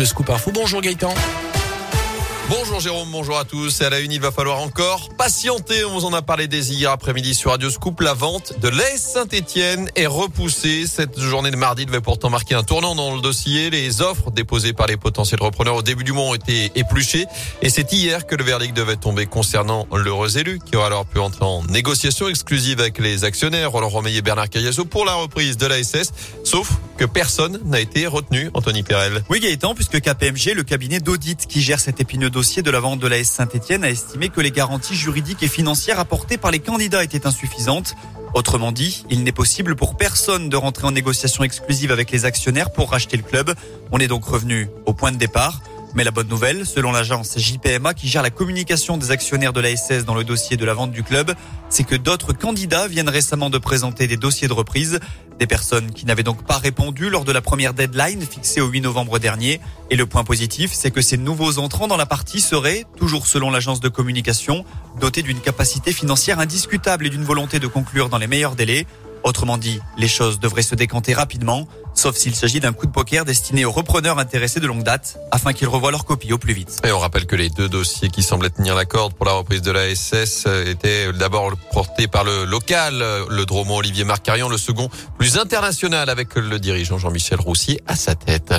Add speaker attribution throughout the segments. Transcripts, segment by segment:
Speaker 1: le scoop info. Bonjour Gaëtan.
Speaker 2: Bonjour Jérôme, bonjour à tous. À la une, il va falloir encore patienter. On vous en a parlé dès hier après-midi sur Radio Scoop. La vente de l'AS Saint-Etienne est repoussée. Cette journée de mardi devait pourtant marquer un tournant dans le dossier. Les offres déposées par les potentiels repreneurs au début du mois ont été épluchées. Et c'est hier que le verdict devait tomber concernant l'heureux élu qui aura alors pu entrer en négociation exclusive avec les actionnaires Roland Romeyer et Bernard Cayasso pour la reprise de l'ASS. Sauf que personne n'a été retenu, Anthony Perel.
Speaker 3: Oui Gaëtan, puisque KPMG, le cabinet d'audit qui gère cet épineux dossier de la vente de la S Saint-Etienne, a estimé que les garanties juridiques et financières apportées par les candidats étaient insuffisantes. Autrement dit, il n'est possible pour personne de rentrer en négociation exclusive avec les actionnaires pour racheter le club. On est donc revenu au point de départ. Mais la bonne nouvelle, selon l'agence JPMA qui gère la communication des actionnaires de la SS dans le dossier de la vente du club, c'est que d'autres candidats viennent récemment de présenter des dossiers de reprise. Des personnes qui n'avaient donc pas répondu lors de la première deadline fixée au 8 novembre dernier. Et le point positif, c'est que ces nouveaux entrants dans la partie seraient, toujours selon l'agence de communication, dotés d'une capacité financière indiscutable et d'une volonté de conclure dans les meilleurs délais. Autrement dit, les choses devraient se décanter rapidement, sauf s'il s'agit d'un coup de poker destiné aux repreneurs intéressés de longue date, afin qu'ils revoient leur copie au plus vite.
Speaker 2: Et on rappelle que les deux dossiers qui semblaient tenir la corde pour la reprise de la SS étaient d'abord portés par le local, le Dromont Olivier Marcarian, le second plus international avec le dirigeant Jean-Michel Roussier à sa tête.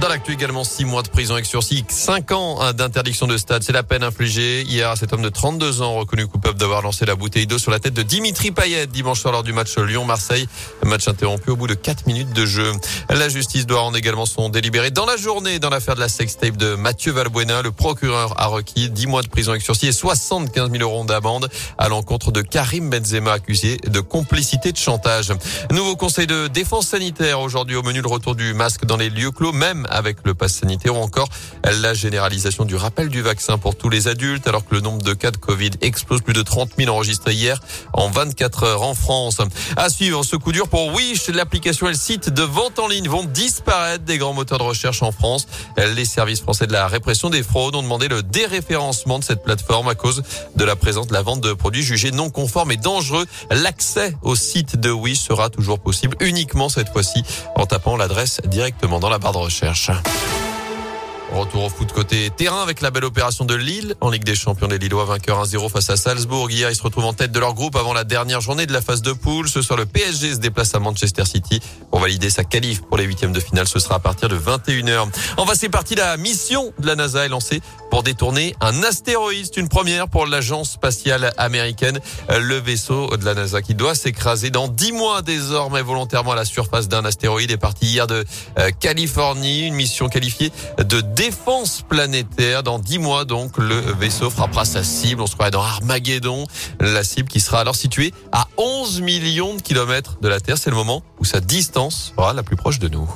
Speaker 2: Dans l'actu également, six mois de prison avec sursis, cinq ans hein, d'interdiction de stade. C'est la peine infligée hier à cet homme de 32 ans reconnu coupable d'avoir lancé la bouteille d'eau sur la tête de Dimitri Payet dimanche soir lors du match Lyon-Marseille. Match interrompu au bout de quatre minutes de jeu. La justice doit rendre également son délibéré dans la journée dans l'affaire de la sextape de Mathieu Valbuena. Le procureur a requis 10 mois de prison avec sursis et 75 000 euros d'amende à l'encontre de Karim Benzema accusé de complicité de chantage. Nouveau conseil de défense sanitaire aujourd'hui au menu le retour du masque dans les lieux clos, même avec le pass sanitaire ou encore la généralisation du rappel du vaccin pour tous les adultes alors que le nombre de cas de Covid explose plus de 30 000 enregistrés hier en 24 heures en France. À suivre ce coup dur pour Wish, l'application et le site de vente en ligne vont disparaître des grands moteurs de recherche en France. Les services français de la répression des fraudes ont demandé le déréférencement de cette plateforme à cause de la présence de la vente de produits jugés non conformes et dangereux. L'accès au site de Wish sera toujours possible uniquement cette fois-ci en tapant l'adresse directement dans la barre de recherche. 啥？Retour au foot côté terrain avec la belle opération de Lille en Ligue des Champions des Lillois vainqueurs 1-0 face à Salzbourg. Hier, ils se retrouvent en tête de leur groupe avant la dernière journée de la phase de poule. Ce soir, le PSG se déplace à Manchester City pour valider sa qualif pour les huitièmes de finale. Ce sera à partir de 21h. Enfin, c'est parti. La mission de la NASA est lancée pour détourner un astéroïde. Une première pour l'agence spatiale américaine. Le vaisseau de la NASA qui doit s'écraser dans 10 mois désormais volontairement à la surface d'un astéroïde est parti hier de euh, Californie. Une mission qualifiée de défense planétaire. Dans dix mois, donc, le vaisseau frappera sa cible. On se croirait dans Armageddon. La cible qui sera alors située à 11 millions de kilomètres de la Terre. C'est le moment où sa distance sera la plus proche de nous.